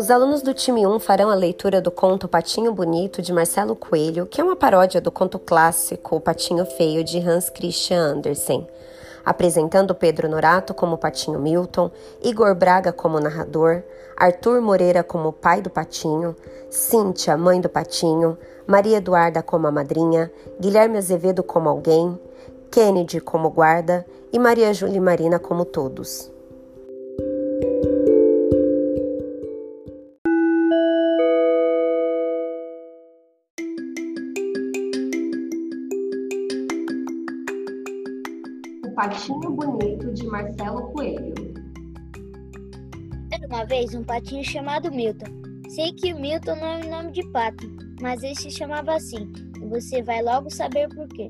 Os alunos do time 1 farão a leitura do conto Patinho Bonito de Marcelo Coelho, que é uma paródia do conto clássico O Patinho Feio de Hans Christian Andersen, apresentando Pedro Norato como Patinho Milton, Igor Braga como narrador, Arthur Moreira como pai do Patinho, Cíntia, mãe do Patinho, Maria Eduarda como a madrinha, Guilherme Azevedo como alguém, Kennedy como guarda e Maria Júlia Marina como todos. Patinho Bonito de Marcelo Coelho. Era uma vez um patinho chamado Milton. Sei que Milton não é um nome de pato, mas ele se chamava assim, e você vai logo saber por quê.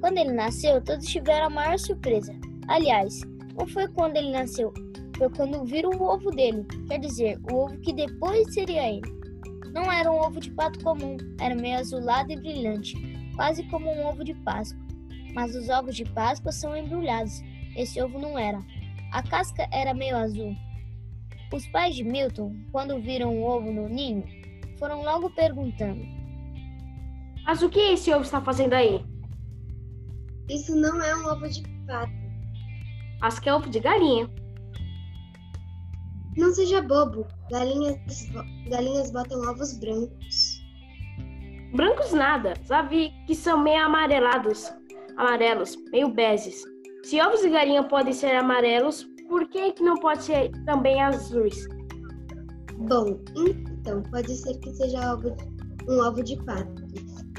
Quando ele nasceu, todos tiveram a maior surpresa. Aliás, não foi quando ele nasceu, foi quando viram o ovo dele, quer dizer, o ovo que depois seria ele. Não era um ovo de pato comum, era meio azulado e brilhante, quase como um ovo de Páscoa. Mas os ovos de Páscoa são embrulhados. Esse ovo não era. A casca era meio azul. Os pais de Milton, quando viram o ovo no ninho, foram logo perguntando: Mas o que esse ovo está fazendo aí? Isso não é um ovo de pato. Acho que é ovo de galinha. Não seja bobo. Galinhas, galinhas botam ovos brancos. Brancos nada. Já vi que são meio amarelados. Amarelos, meio beges. Se ovos de galinha podem ser amarelos, por que, que não pode ser também azuis? Bom, então pode ser que seja ovo, um ovo de pato.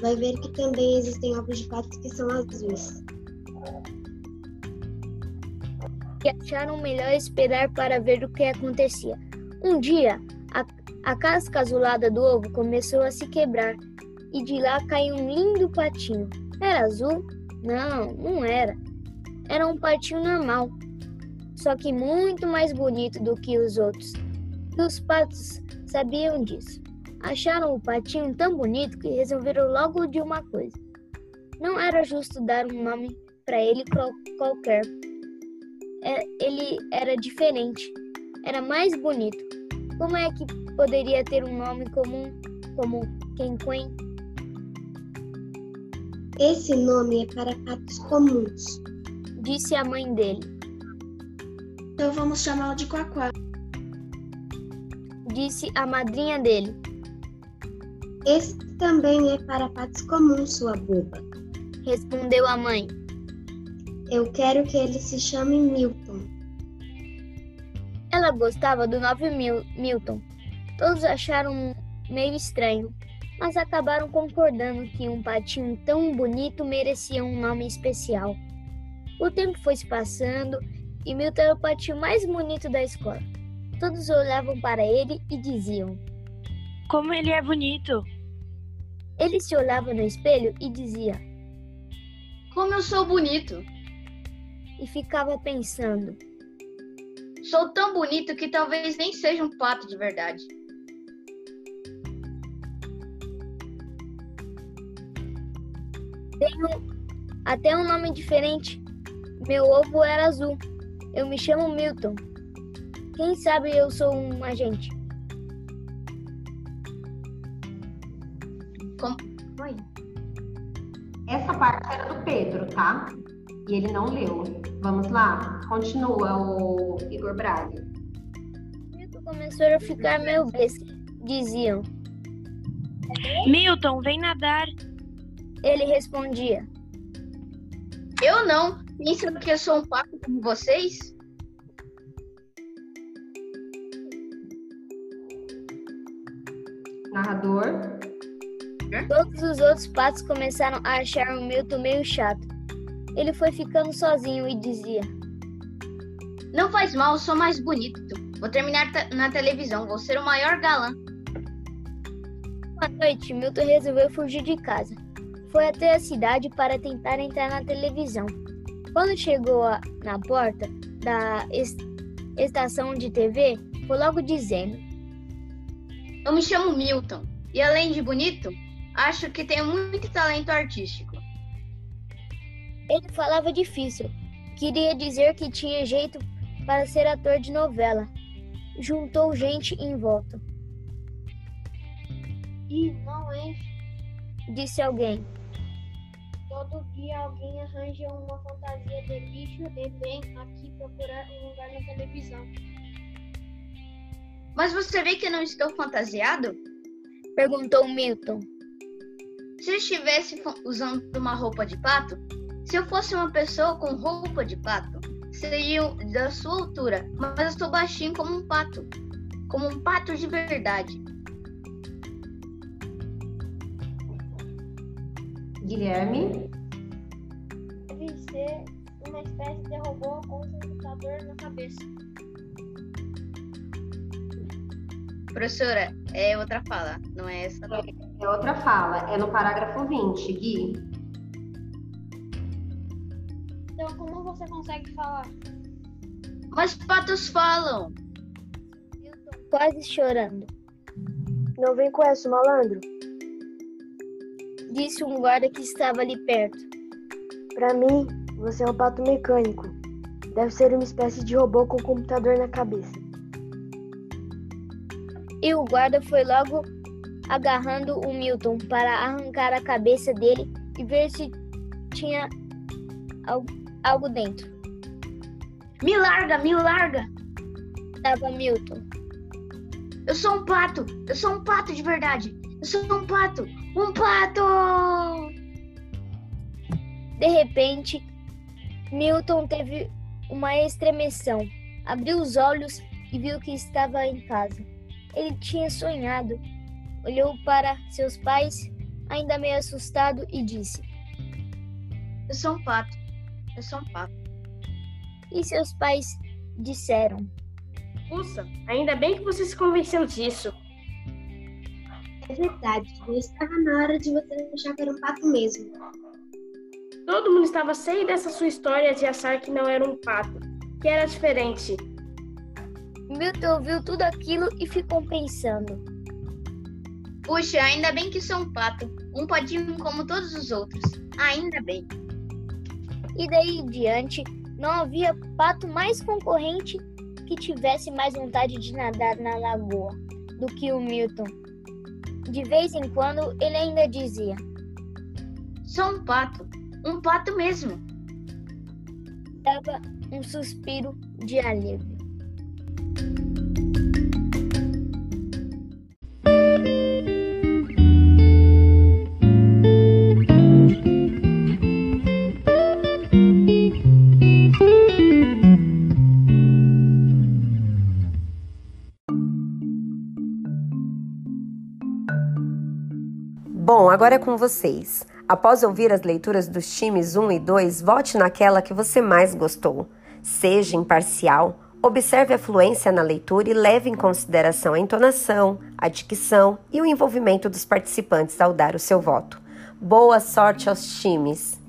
Vai ver que também existem ovos de pato que são azuis. E acharam melhor esperar para ver o que acontecia. Um dia, a, a casca azulada do ovo começou a se quebrar e de lá caiu um lindo patinho. Era azul? Não, não era. Era um patinho normal, só que muito mais bonito do que os outros. E os patos sabiam disso. Acharam o patinho tão bonito que resolveram logo de uma coisa. Não era justo dar um nome para ele qualquer. É, ele era diferente, era mais bonito. Como é que poderia ter um nome comum como Quenquen? Esse nome é para patos comuns, disse a mãe dele. Então vamos chamá-lo de Quaquá, disse a madrinha dele. Esse também é para patos comuns, sua boba, respondeu a mãe. Eu quero que ele se chame Milton. Ela gostava do nome Mil Milton. Todos acharam meio estranho, mas acabaram concordando que um patinho tão bonito merecia um nome especial. O tempo foi se passando e Milton era o patinho mais bonito da escola. Todos olhavam para ele e diziam: Como ele é bonito! Ele se olhava no espelho e dizia: Como eu sou bonito! E ficava pensando: Sou tão bonito que talvez nem seja um pato de verdade. Tenho até um nome diferente. Meu ovo era azul. Eu me chamo Milton. Quem sabe eu sou um agente? Como? Oi. Essa parte era do Pedro, tá? E ele não leu. Vamos lá? Continua, o Igor Braga. Milton começou a ficar meio besta. Diziam. Milton, vem nadar. Ele respondia. Eu não. Pensam que eu sou um pato como vocês? Narrador. Todos os outros patos começaram a achar o Milton meio chato. Ele foi ficando sozinho e dizia: Não faz mal, sou mais bonito. Vou terminar na televisão, vou ser o maior galã. Uma noite, Milton resolveu fugir de casa. Foi até a cidade para tentar entrar na televisão. Quando chegou a, na porta da est estação de TV, foi logo dizendo: Eu me chamo Milton e, além de bonito, acho que tenho muito talento artístico. Ele falava difícil. Queria dizer que tinha jeito para ser ator de novela. Juntou gente em volta. E não é, disse alguém. Todo dia alguém arranja uma fantasia de bicho e vem aqui procurar um lugar na televisão. Mas você vê que não estou fantasiado? Perguntou Milton. Se eu estivesse usando uma roupa de pato, se eu fosse uma pessoa com roupa de pato, seria da sua altura, mas eu estou baixinho como um pato. Como um pato de verdade. Guilherme, Deve ser uma espécie de robô com um computador na cabeça. Professora, é outra fala, não é essa. não. é outra fala, é no parágrafo 20, Gui. Então, como você consegue falar? Mas patos falam. Milton quase chorando. Não vem com essa, malandro. Disse um guarda que estava ali perto. Pra mim, você é um pato mecânico. Deve ser uma espécie de robô com computador na cabeça. E o guarda foi logo agarrando o Milton para arrancar a cabeça dele e ver se tinha al- algo dentro. Me larga, me larga. Estava Milton. Eu sou um pato. Eu sou um pato de verdade. Eu sou um pato. Um pato! De repente, Milton teve uma estremeção. Abriu os olhos e viu que estava em casa. Ele tinha sonhado. Olhou para seus pais, ainda meio assustado, e disse: Eu sou um pato. Eu sou um pato. E seus pais disseram: Ufa, ainda bem que você se convenceu disso. É verdade, já estava na hora de você achar que era um pato mesmo. Todo mundo estava cheio dessa sua história de achar que não era um pato, que era diferente. Milton ouviu tudo aquilo e ficou pensando. Puxa, ainda bem que sou um pato. Um patinho como todos os outros. Ainda bem. E daí em diante, não havia pato mais concorrente que tivesse mais vontade de nadar na lagoa do que o Milton. De vez em quando, ele ainda dizia: Sou um pato. Um pato mesmo. dava um suspiro de alívio. Bom, agora é com vocês. Após ouvir as leituras dos times 1 e 2, vote naquela que você mais gostou. Seja imparcial, observe a fluência na leitura e leve em consideração a entonação, a dicção e o envolvimento dos participantes ao dar o seu voto. Boa sorte aos times!